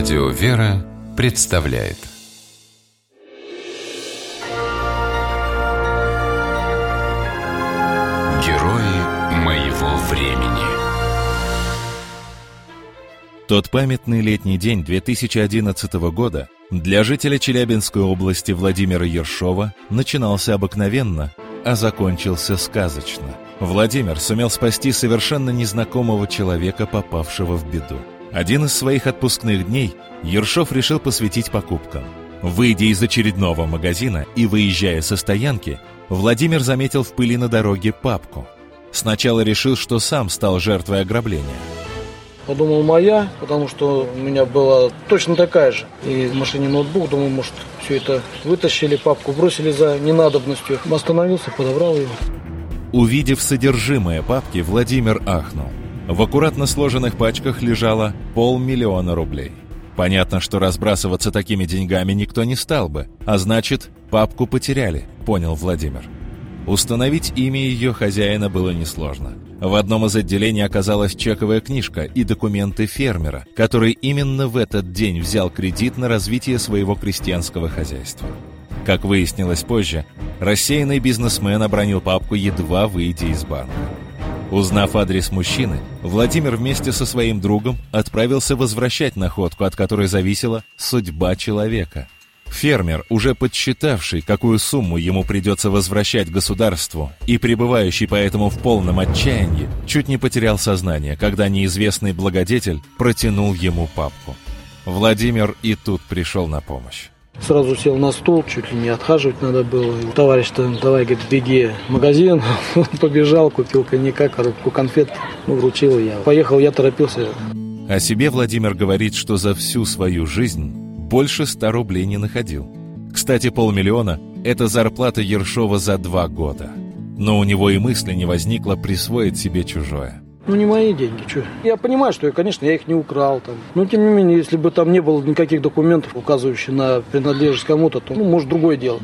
Радио «Вера» представляет Герои моего времени Тот памятный летний день 2011 года для жителя Челябинской области Владимира Ершова начинался обыкновенно, а закончился сказочно. Владимир сумел спасти совершенно незнакомого человека, попавшего в беду. Один из своих отпускных дней Ершов решил посвятить покупкам. Выйдя из очередного магазина и выезжая со стоянки, Владимир заметил в пыли на дороге папку. Сначала решил, что сам стал жертвой ограбления. Подумал моя, потому что у меня была точно такая же. И в машине ноутбук, думаю, может, все это вытащили, папку бросили за ненадобностью. Остановился, подобрал ее. Увидев содержимое папки, Владимир ахнул. В аккуратно сложенных пачках лежало полмиллиона рублей. Понятно, что разбрасываться такими деньгами никто не стал бы, а значит, папку потеряли, понял Владимир. Установить имя ее хозяина было несложно. В одном из отделений оказалась чековая книжка и документы фермера, который именно в этот день взял кредит на развитие своего крестьянского хозяйства. Как выяснилось позже, рассеянный бизнесмен обронил папку, едва выйдя из банка. Узнав адрес мужчины, Владимир вместе со своим другом отправился возвращать находку, от которой зависела судьба человека. Фермер, уже подсчитавший, какую сумму ему придется возвращать государству, и пребывающий поэтому в полном отчаянии, чуть не потерял сознание, когда неизвестный благодетель протянул ему папку. Владимир и тут пришел на помощь. Сразу сел на стул, чуть ли не отхаживать надо было. И товарищ-то, давай, говорит, беги в магазин. Побежал, купил коньяка, коробку конфет, ну, вручил я. Поехал, я торопился. О себе Владимир говорит, что за всю свою жизнь больше ста рублей не находил. Кстати, полмиллиона – это зарплата Ершова за два года. Но у него и мысли не возникло присвоить себе чужое. Ну, не мои деньги, что. Я понимаю, что, конечно, я их не украл там. Но, тем не менее, если бы там не было никаких документов, указывающих на принадлежность кому-то, то, ну, может, другое дело.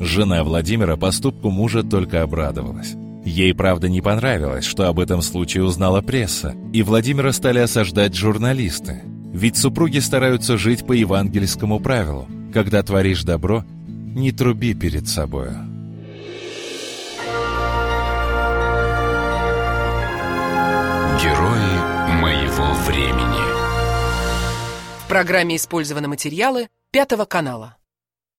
Жена Владимира поступку мужа только обрадовалась. Ей, правда, не понравилось, что об этом случае узнала пресса, и Владимира стали осаждать журналисты. Ведь супруги стараются жить по евангельскому правилу. Когда творишь добро, не труби перед собою. Герои моего времени В программе использованы материалы Пятого канала.